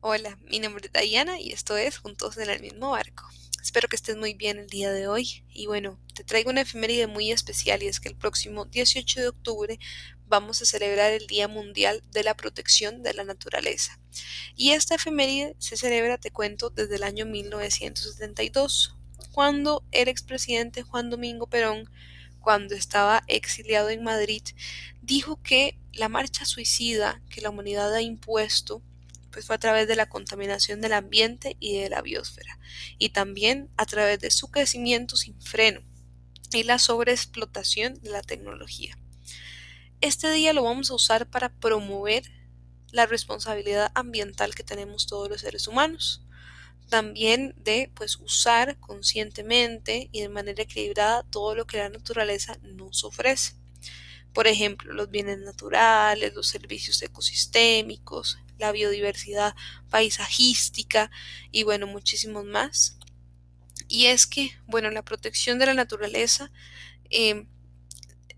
Hola, mi nombre es Diana y esto es Juntos en el mismo barco. Espero que estés muy bien el día de hoy y bueno, te traigo una efeméride muy especial y es que el próximo 18 de octubre vamos a celebrar el Día Mundial de la Protección de la Naturaleza. Y esta efeméride se celebra, te cuento, desde el año 1972, cuando el expresidente Juan Domingo Perón, cuando estaba exiliado en Madrid, dijo que la marcha suicida que la humanidad ha impuesto pues fue a través de la contaminación del ambiente y de la biosfera, y también a través de su crecimiento sin freno y la sobreexplotación de la tecnología. Este día lo vamos a usar para promover la responsabilidad ambiental que tenemos todos los seres humanos. También de pues usar conscientemente y de manera equilibrada todo lo que la naturaleza nos ofrece. Por ejemplo, los bienes naturales, los servicios ecosistémicos, la biodiversidad paisajística y bueno, muchísimos más. Y es que, bueno, la protección de la naturaleza em,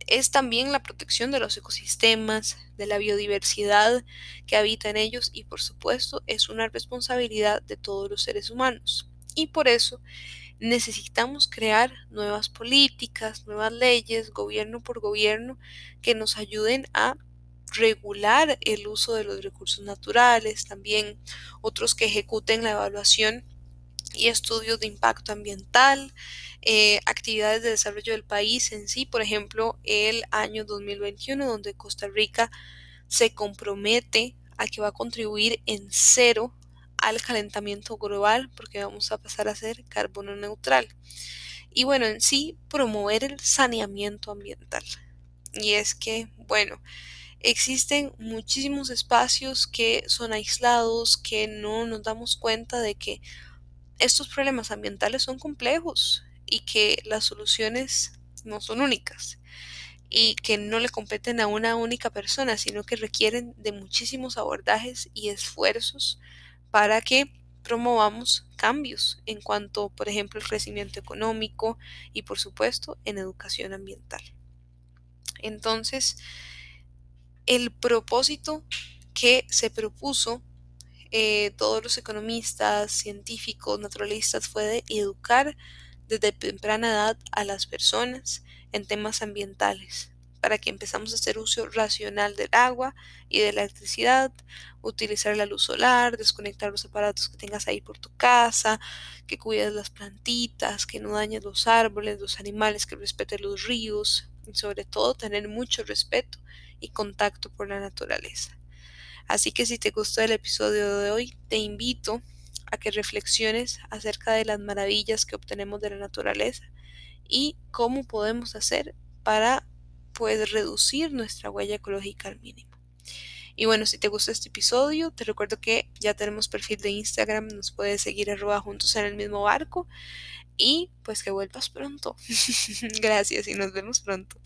es también la protección de los ecosistemas, de la biodiversidad que habita en ellos y por supuesto es una responsabilidad de todos los seres humanos. Y por eso necesitamos crear nuevas políticas, nuevas leyes, gobierno por gobierno, que nos ayuden a regular el uso de los recursos naturales, también otros que ejecuten la evaluación y estudios de impacto ambiental, eh, actividades de desarrollo del país en sí, por ejemplo, el año 2021, donde Costa Rica se compromete a que va a contribuir en cero al calentamiento global, porque vamos a pasar a ser carbono neutral. Y bueno, en sí, promover el saneamiento ambiental. Y es que, bueno, existen muchísimos espacios que son aislados, que no nos damos cuenta de que estos problemas ambientales son complejos y que las soluciones no son únicas y que no le competen a una única persona, sino que requieren de muchísimos abordajes y esfuerzos para que promovamos cambios en cuanto, por ejemplo, al crecimiento económico y, por supuesto, en educación ambiental. Entonces, el propósito que se propuso eh, todos los economistas, científicos, naturalistas fue de educar desde temprana edad a las personas en temas ambientales, para que empezamos a hacer uso racional del agua y de la electricidad, utilizar la luz solar, desconectar los aparatos que tengas ahí por tu casa, que cuides las plantitas, que no dañes los árboles, los animales, que respeten los ríos, y sobre todo tener mucho respeto y contacto por la naturaleza. Así que si te gustó el episodio de hoy, te invito a que reflexiones acerca de las maravillas que obtenemos de la naturaleza y cómo podemos hacer para pues reducir nuestra huella ecológica al mínimo. Y bueno, si te gustó este episodio, te recuerdo que ya tenemos perfil de Instagram, nos puedes seguir arroba juntos en el mismo barco y pues que vuelvas pronto. Gracias y nos vemos pronto.